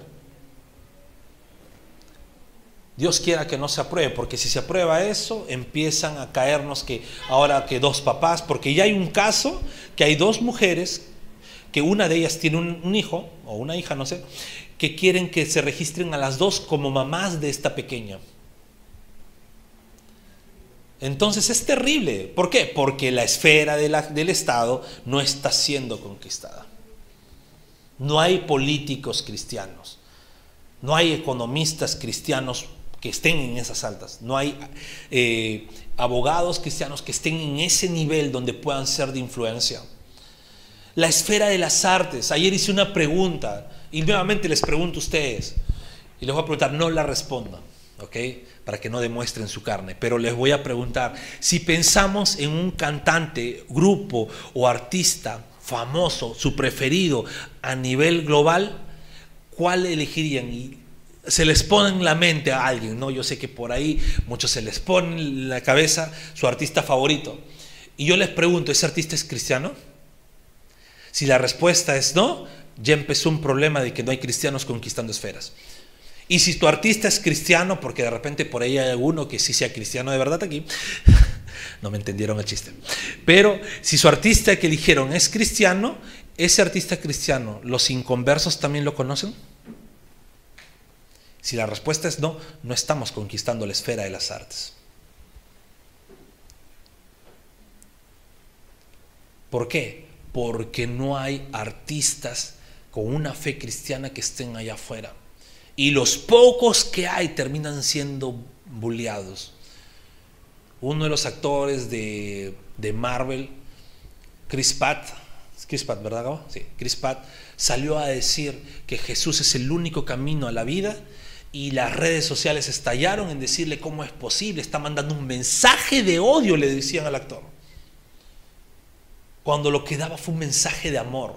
Dios quiera que no se apruebe, porque si se aprueba eso, empiezan a caernos que ahora que dos papás, porque ya hay un caso que hay dos mujeres, que una de ellas tiene un, hijo, o una hija, no sé, que quieren que se registren a las dos como mamás de esta pequeña. Entonces es terrible. ¿Por qué? Porque la esfera del Estado no está siendo conquistada. No hay políticos cristianos. No hay economistas cristianos que estén en esas altas. No hay eh, abogados cristianos que estén en ese nivel donde puedan ser de influencia. La esfera de las artes. Ayer hice una pregunta y nuevamente les pregunto a ustedes. Y les voy a preguntar, no la respondan, ¿ok? Para que no demuestren su carne. Pero les voy a preguntar, si pensamos en un cantante, grupo o artista famoso, su preferido a nivel global, ¿cuál elegirían? Y se les pone en la mente a alguien, ¿no? Yo sé que por ahí muchos se les pone en la cabeza su artista favorito. Y yo les pregunto, ¿ese artista es cristiano? Si la respuesta es no, ya empezó un problema de que no hay cristianos conquistando esferas. Y si tu artista es cristiano, porque de repente por ahí hay alguno que sí sea cristiano de verdad aquí, no me entendieron el chiste. Pero si su artista que eligieron es cristiano, ese artista cristiano, ¿los inconversos también lo conocen? Si la respuesta es no, no estamos conquistando la esfera de las artes. ¿Por qué? porque no hay artistas con una fe cristiana que estén allá afuera. Y los pocos que hay terminan siendo bulleados. Uno de los actores de, Marvel, Chris Pratt, Chris Pratt, ¿verdad? Sí, Chris Pratt salió a decir que Jesús es el único camino a la vida y las redes sociales estallaron en decirle cómo es posible, está mandando un mensaje de odio, le decían al actor cuando lo que daba fue un mensaje de amor.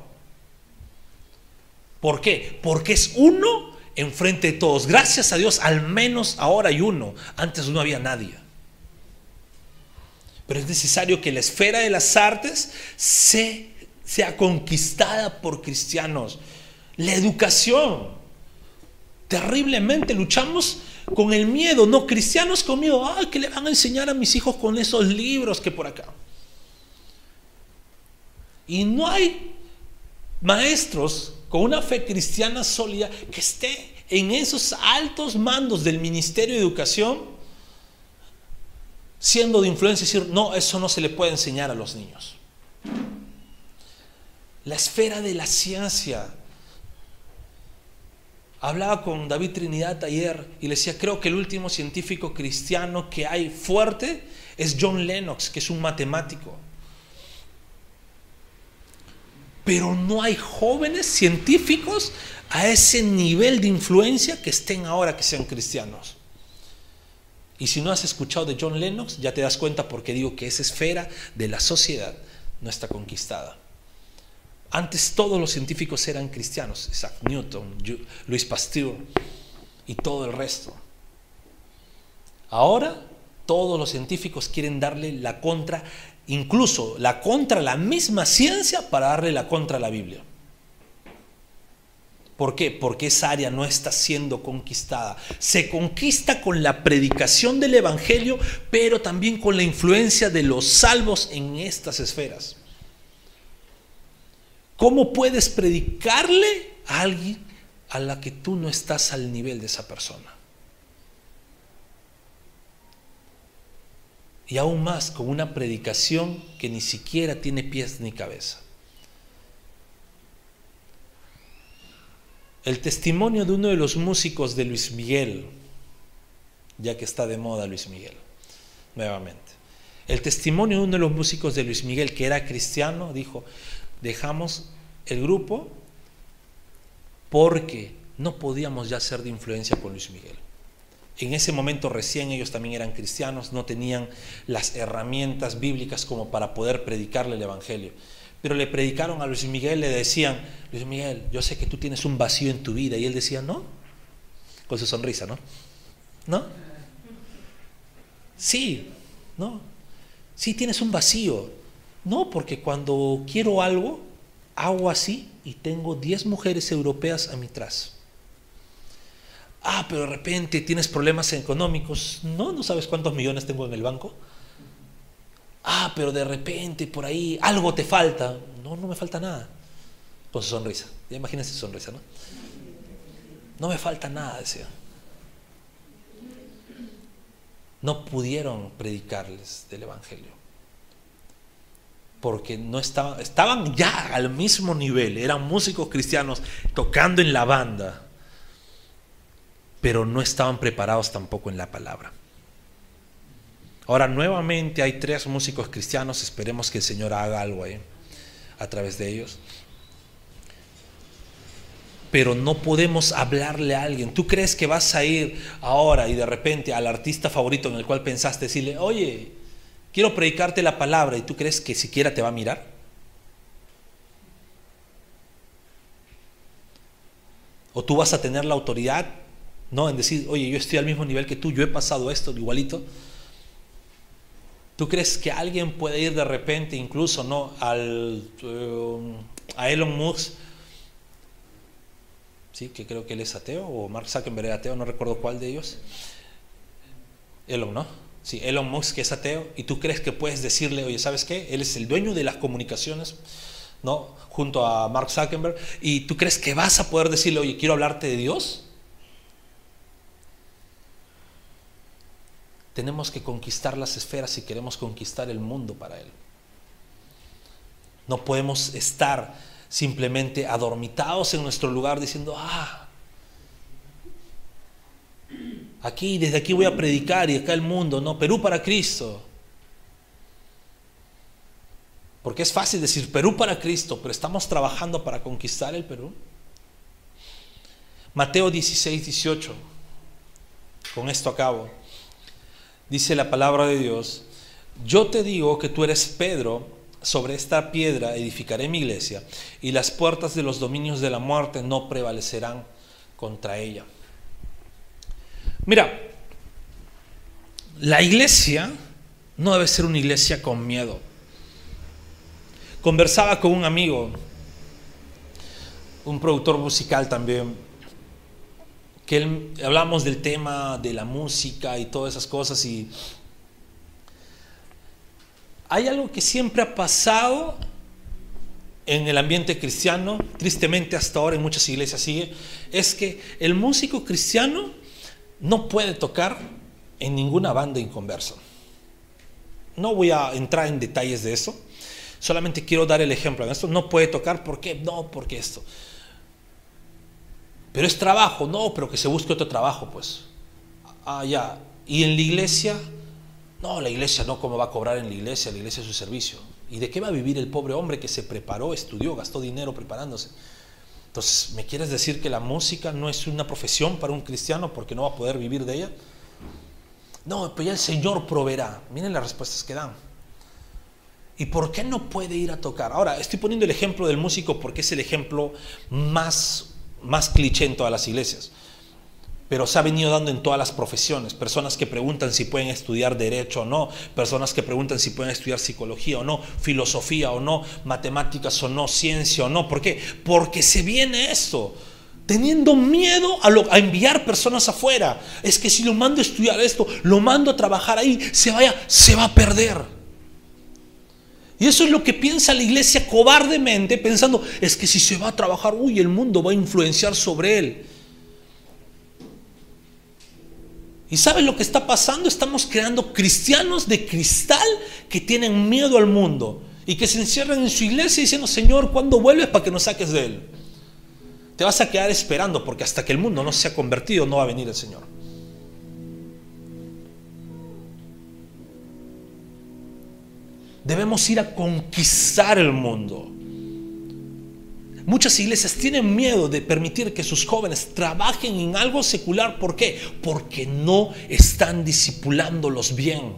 ¿Por qué? Porque es uno enfrente de todos. Gracias a Dios, al menos ahora hay uno. Antes no había nadie. Pero es necesario que la esfera de las artes sea conquistada por cristianos. La educación. Terriblemente luchamos con el miedo, no cristianos con miedo. Ay, ¿qué le van a enseñar a mis hijos con esos libros que por acá? Y no hay maestros con una fe cristiana sólida que esté en esos altos mandos del Ministerio de Educación siendo de influencia y decir, no, eso no se le puede enseñar a los niños. La esfera de la ciencia. Hablaba con David Trinidad ayer y le decía, creo que el último científico cristiano que hay fuerte es John Lennox, que es un matemático pero no hay jóvenes científicos a ese nivel de influencia que estén ahora que sean cristianos. Y si no has escuchado de John Lennox, ya te das cuenta porque digo que esa esfera de la sociedad no está conquistada. Antes todos los científicos eran cristianos, Isaac Newton, Luis Pasteur y todo el resto. Ahora todos los científicos quieren darle la contra incluso la contra la misma ciencia para darle la contra a la Biblia. ¿Por qué? Porque esa área no está siendo conquistada. Se conquista con la predicación del Evangelio, pero también con la influencia de los salvos en estas esferas. ¿Cómo puedes predicarle a alguien a la que tú no estás al nivel de esa persona? Y aún más con una predicación que ni siquiera tiene pies ni cabeza. El testimonio de uno de los músicos de Luis Miguel, ya que está de moda Luis Miguel, nuevamente. El testimonio de uno de los músicos de Luis Miguel, que era cristiano, dijo, dejamos el grupo porque no podíamos ya ser de influencia con Luis Miguel. En ese momento recién ellos también eran cristianos, no tenían las herramientas bíblicas como para poder predicarle el Evangelio. Pero le predicaron a Luis Miguel, le decían, Luis Miguel, yo sé que tú tienes un vacío en tu vida. Y él decía, no, con su sonrisa, ¿no? ¿No? Sí, no. Sí, tienes un vacío. No, porque cuando quiero algo, hago así y tengo 10 mujeres europeas a mi tras Ah, pero de repente tienes problemas económicos. No, no sabes cuántos millones tengo en el banco. Ah, pero de repente por ahí algo te falta. No, no me falta nada. Con su sonrisa. Ya imagínense su sonrisa, ¿no? No me falta nada, decía. No pudieron predicarles del Evangelio. Porque no estaban, estaban ya al mismo nivel, eran músicos cristianos tocando en la banda, pero no estaban preparados tampoco en la palabra. Ahora nuevamente hay tres músicos cristianos, esperemos que el Señor haga algo ahí a través de ellos pero no podemos hablarle a alguien. ¿Tú crees que vas a ir ahora y de repente al artista favorito en el cual pensaste decirle, oye, quiero predicarte la palabra y tú crees que siquiera te va a mirar? ¿O tú vas a tener la autoridad, no, en decir, oye, yo estoy al mismo nivel que tú, yo he pasado esto igualito? ¿Tú crees que alguien puede ir de repente, incluso, no, al, eh, a Elon Musk? que creo que él es ateo, o Mark Zuckerberg es ateo, no recuerdo cuál de ellos. Elon, ¿no? Sí, Elon Musk que es ateo, y tú crees que puedes decirle, oye, ¿sabes qué? Él es el dueño de las comunicaciones, ¿no? Junto a Mark Zuckerberg, y tú crees que vas a poder decirle, oye, quiero hablarte de Dios. Tenemos que conquistar las esferas si queremos conquistar el mundo para Él. No podemos estar simplemente adormitados en nuestro lugar diciendo, ah, aquí, desde aquí voy a predicar y acá el mundo, no, Perú para Cristo. Porque es fácil decir Perú para Cristo, pero estamos trabajando para conquistar el Perú. Mateo 16, 18. Con esto acabo. Dice la palabra de Dios, yo te digo que tú eres Pedro, sobre esta piedra edificaré mi iglesia y las puertas de los dominios de la muerte no prevalecerán contra ella. Mira, la iglesia no debe ser una iglesia con miedo. Conversaba con un amigo, un productor musical también, que hablamos del tema de la música y todas esas cosas y hay algo que siempre ha pasado en el ambiente cristiano, tristemente hasta ahora en muchas iglesias sigue, es que el músico cristiano no puede tocar en ninguna banda inconversa. No voy a entrar en detalles de eso, solamente quiero dar el ejemplo esto. No puede tocar, ¿por qué? No, porque esto. Pero es trabajo, no, pero que se busque otro trabajo, pues. Ah, ya. Y en la iglesia no, la iglesia no, ¿cómo va a cobrar en la iglesia? La iglesia es su servicio. ¿Y de qué va a vivir el pobre hombre que se preparó, estudió, gastó dinero preparándose? Entonces, ¿me quieres decir que la música no es una profesión para un cristiano porque no va a poder vivir de ella? No, pues ya el Señor proveerá. Miren las respuestas que dan. ¿Y por qué no puede ir a tocar? Ahora, estoy poniendo el ejemplo del músico porque es el ejemplo más, más cliché en todas las iglesias pero se ha venido dando en todas las profesiones. Personas que preguntan si pueden estudiar derecho o no, personas que preguntan si pueden estudiar psicología o no, filosofía o no, matemáticas o no, ciencia o no. ¿Por qué? Porque se viene esto. Teniendo miedo a, enviar personas afuera. Es que si lo mando a estudiar esto, lo mando a trabajar ahí, se vaya, se va a perder. Y eso es lo que piensa la iglesia cobardemente, pensando, es que si se va a trabajar, uy, el mundo va a influenciar sobre él. ¿Y sabes lo que está pasando? Estamos creando cristianos de cristal que tienen miedo al mundo y que se encierran en su iglesia diciendo, Señor, ¿cuándo vuelves para que nos saques de él? Te vas a quedar esperando porque hasta que el mundo no se ha convertido no va a venir el Señor. Debemos ir a conquistar el mundo. Muchas iglesias tienen miedo de permitir que sus jóvenes trabajen en algo secular. ¿Por qué? Porque no están discipulándolos bien.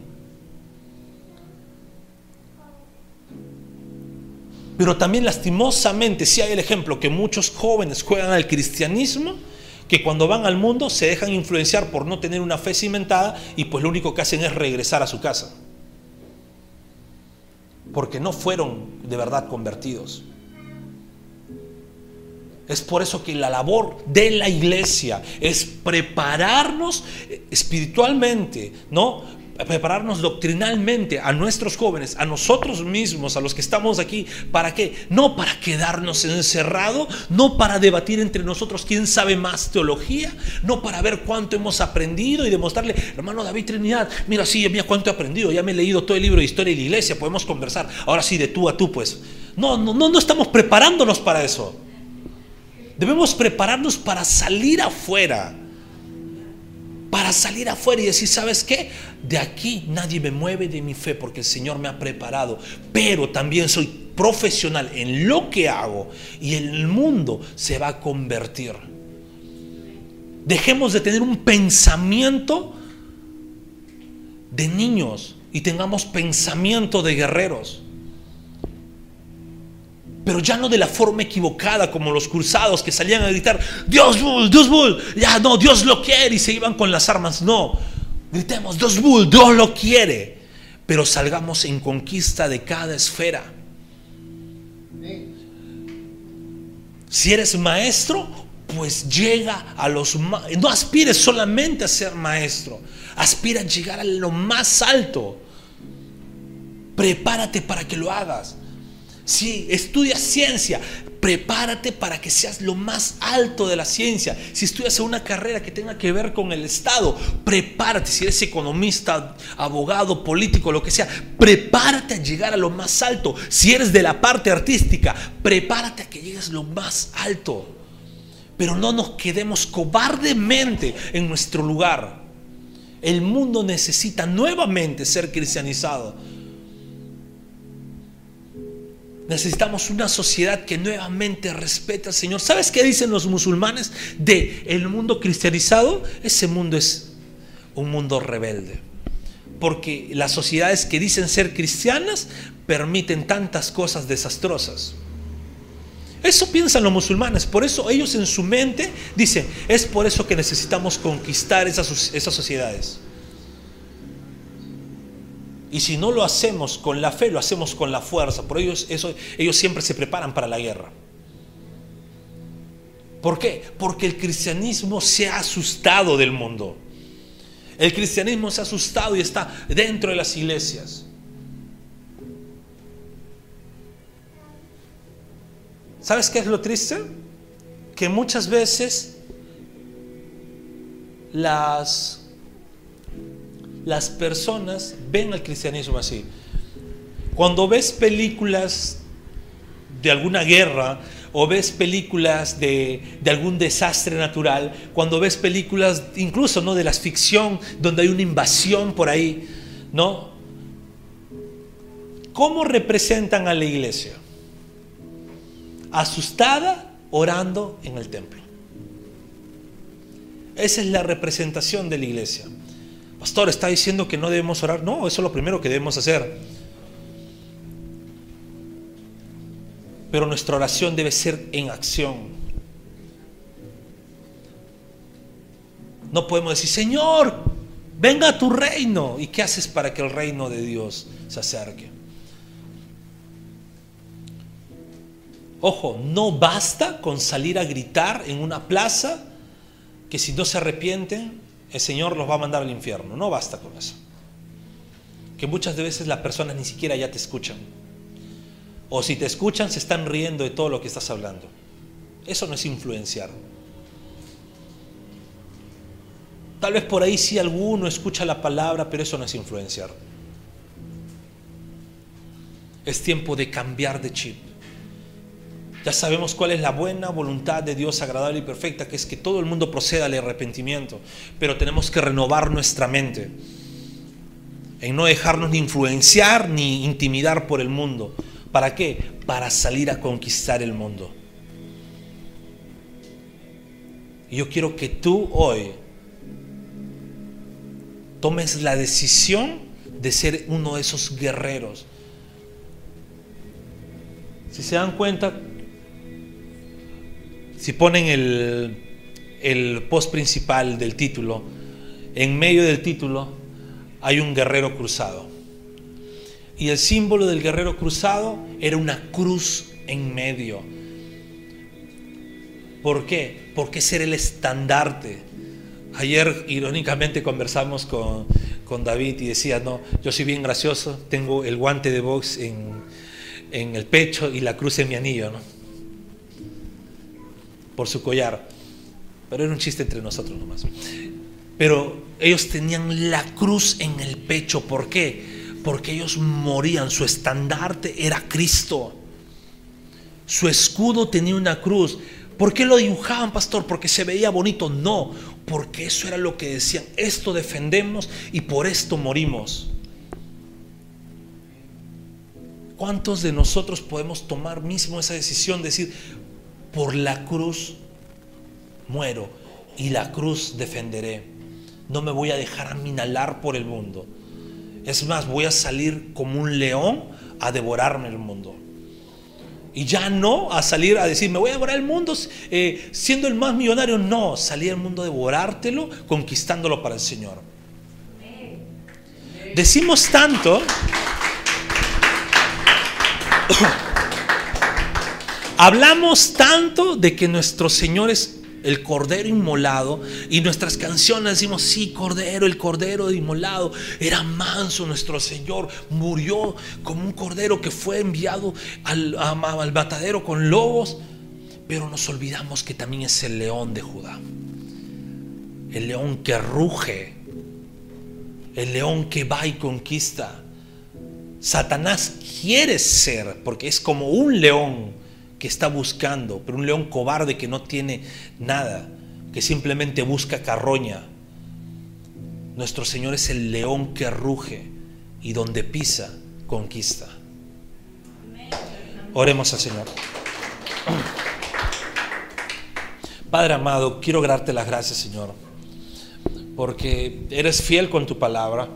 Pero también lastimosamente si hay el ejemplo que muchos jóvenes juegan al cristianismo, que cuando van al mundo se dejan influenciar por no tener una fe cimentada y pues lo único que hacen es regresar a su casa. Porque no fueron de verdad convertidos. Es por eso que la labor de la iglesia es prepararnos espiritualmente, ¿no? Prepararnos doctrinalmente a nuestros jóvenes, a nosotros mismos, a los que estamos aquí. ¿Para qué? No para quedarnos encerrados, no para debatir entre nosotros quién sabe más teología, no para ver cuánto hemos aprendido y demostrarle, hermano David Trinidad, mira, sí, mira cuánto he aprendido, ya me he leído todo el libro de historia de la iglesia, podemos conversar. Ahora sí, de tú a tú, pues. No, no, no, no estamos preparándonos para eso. Debemos prepararnos para salir afuera para salir afuera y decir, ¿sabes qué? De aquí nadie me mueve de mi fe porque el Señor me ha preparado, pero también soy profesional en lo que hago y el mundo se va a convertir. Dejemos de tener un pensamiento de niños y tengamos pensamiento de guerreros pero ya no de la forma equivocada como los cruzados que salían a gritar, Dios Bull, Dios Bull, ya no, Dios lo quiere y se iban con las armas. No, gritemos, Dios Bull, Dios lo quiere, pero salgamos en conquista de cada esfera. Si eres maestro, pues llega a los... No aspires solamente a ser maestro, aspira a llegar a lo más alto. Prepárate para que lo hagas. Si estudias ciencia, prepárate para que seas lo más alto de la ciencia. Si estudias una carrera que tenga que ver con el Estado, prepárate. Si eres economista, abogado, político, lo que sea, prepárate a llegar a lo más alto. Si eres de la parte artística, prepárate a que llegues a lo más alto. Pero no nos quedemos cobardemente en nuestro lugar. El mundo necesita nuevamente ser cristianizado. Necesitamos una sociedad que nuevamente respete al Señor. ¿Sabes qué dicen los musulmanes de el mundo cristianizado? Ese mundo es un mundo rebelde. Porque las sociedades que dicen ser cristianas permiten tantas cosas desastrosas. Eso piensan los musulmanes. Por eso ellos en su mente dicen, es por eso que necesitamos conquistar esas, esas sociedades. Y si no lo hacemos con la fe, lo hacemos con la fuerza. Por ellos, eso, ellos siempre se preparan para la guerra. ¿Por qué? Porque el cristianismo se ha asustado del mundo. El cristianismo se ha asustado y está dentro de las iglesias. ¿Sabes qué es lo triste? Que muchas veces las las personas ven al cristianismo así. Cuando ves películas de alguna guerra o ves películas de, algún desastre natural, cuando ves películas incluso ¿no? de la ficción donde hay una invasión por ahí, ¿no? ¿Cómo representan a la iglesia? Asustada orando en el templo. Esa es la representación de la iglesia. Pastor, está diciendo que no debemos orar. No, eso es lo primero que debemos hacer. Pero nuestra oración debe ser en acción. No podemos decir, Señor, venga a tu reino. ¿Y qué haces para que el reino de Dios se acerque? Ojo, no basta con salir a gritar en una plaza que si no se arrepienten el Señor los va a mandar al infierno. No basta con eso. Que muchas veces las personas ni siquiera ya te escuchan. O si te escuchan, se están riendo de todo lo que estás hablando. Eso no es influenciar. Tal vez por ahí sí alguno escucha la palabra, pero eso no es influenciar. Es tiempo de cambiar de chip. Ya sabemos cuál es la buena voluntad de Dios agradable y perfecta, que es que todo el mundo proceda al arrepentimiento, pero tenemos que renovar nuestra mente en no dejarnos ni influenciar ni intimidar por el mundo. ¿Para qué? Para salir a conquistar el mundo. Y yo quiero que tú hoy tomes la decisión de ser uno de esos guerreros. Si se dan cuenta, si ponen el, post principal del título, en medio del título hay un guerrero cruzado. Y el símbolo del guerrero cruzado era una cruz en medio. ¿Por qué? Porque ser el estandarte. Ayer irónicamente conversamos con, con, David y decía, no, yo soy bien gracioso, tengo el guante de box en, en el pecho y la cruz en mi anillo, ¿no? Por su collar. Pero era un chiste entre nosotros nomás. Pero ellos tenían la cruz en el pecho. ¿Por qué? Porque ellos morían. Su estandarte era Cristo. Su escudo tenía una cruz. ¿Por qué lo dibujaban, pastor? Porque se veía bonito. No, porque eso era lo que decían. Esto defendemos y por esto morimos. ¿Cuántos de nosotros podemos tomar mismo esa decisión? Decir, por la cruz muero y la cruz defenderé. No me voy a dejar aminalar por el mundo. Es más, voy a salir como un león a devorarme el mundo. Y ya no a salir a decir, me voy a devorar el mundo eh, siendo el más millonario. No, salir al mundo a devorártelo, conquistándolo para el Señor. Decimos tanto Hablamos tanto de que nuestro Señor es el cordero inmolado y nuestras canciones decimos, sí, cordero, el cordero inmolado, era manso nuestro Señor, murió como un cordero que fue enviado al, al matadero con lobos, pero nos olvidamos que también es el león de Judá, el león que ruge, el león que va y conquista. Satanás quiere ser, porque es como un león que está buscando, pero un león cobarde que no tiene nada, que simplemente busca carroña. Nuestro Señor es el león que ruge y donde pisa, conquista. Oremos al Señor. Padre amado, quiero darte las gracias, Señor, porque eres fiel con tu palabra.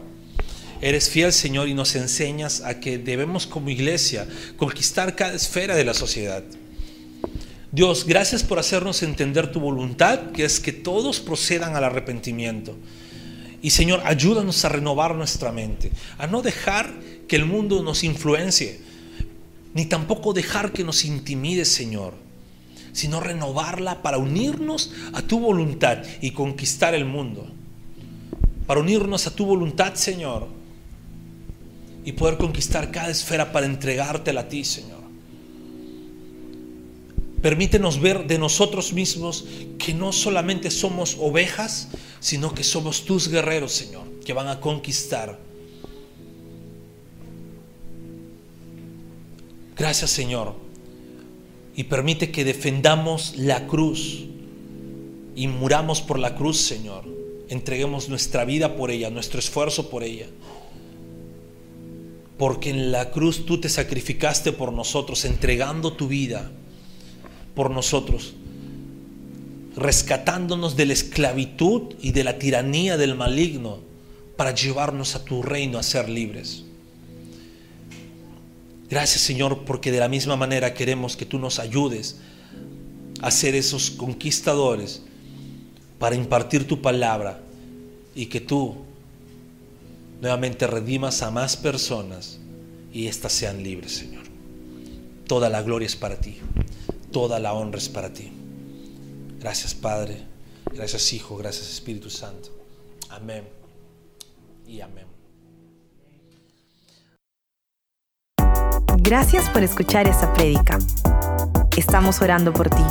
Eres fiel, Señor, y nos enseñas a que debemos como iglesia conquistar cada esfera de la sociedad. Dios, gracias por hacernos entender tu voluntad, que es que todos procedan al arrepentimiento. Y Señor, ayúdanos a renovar nuestra mente, a no dejar que el mundo nos influencie, ni tampoco dejar que nos intimide, Señor, sino renovarla para unirnos a tu voluntad y conquistar el mundo. Para unirnos a tu voluntad, Señor, y poder conquistar cada esfera para entregártela a ti, Señor. Permítenos ver de nosotros mismos que no solamente somos ovejas, sino que somos tus guerreros, Señor, que van a conquistar. Gracias, Señor. Y permite que defendamos la cruz y muramos por la cruz, Señor. Entreguemos nuestra vida por ella, nuestro esfuerzo por ella porque en la cruz tú te sacrificaste por nosotros, entregando tu vida por nosotros, rescatándonos de la esclavitud y de la tiranía del maligno para llevarnos a tu reino a ser libres. Gracias Señor, porque de la misma manera queremos que tú nos ayudes a ser esos conquistadores para impartir tu palabra y que tú nuevamente redimas a más personas y éstas sean libres, Señor. Toda la gloria es para ti, toda la honra es para ti. Gracias Padre, gracias Hijo, gracias Espíritu Santo. Amén y amén. Gracias por escuchar esta prédica. Estamos orando por ti.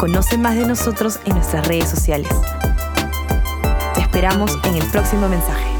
Conoce más de nosotros en nuestras redes sociales. Te esperamos en el próximo mensaje.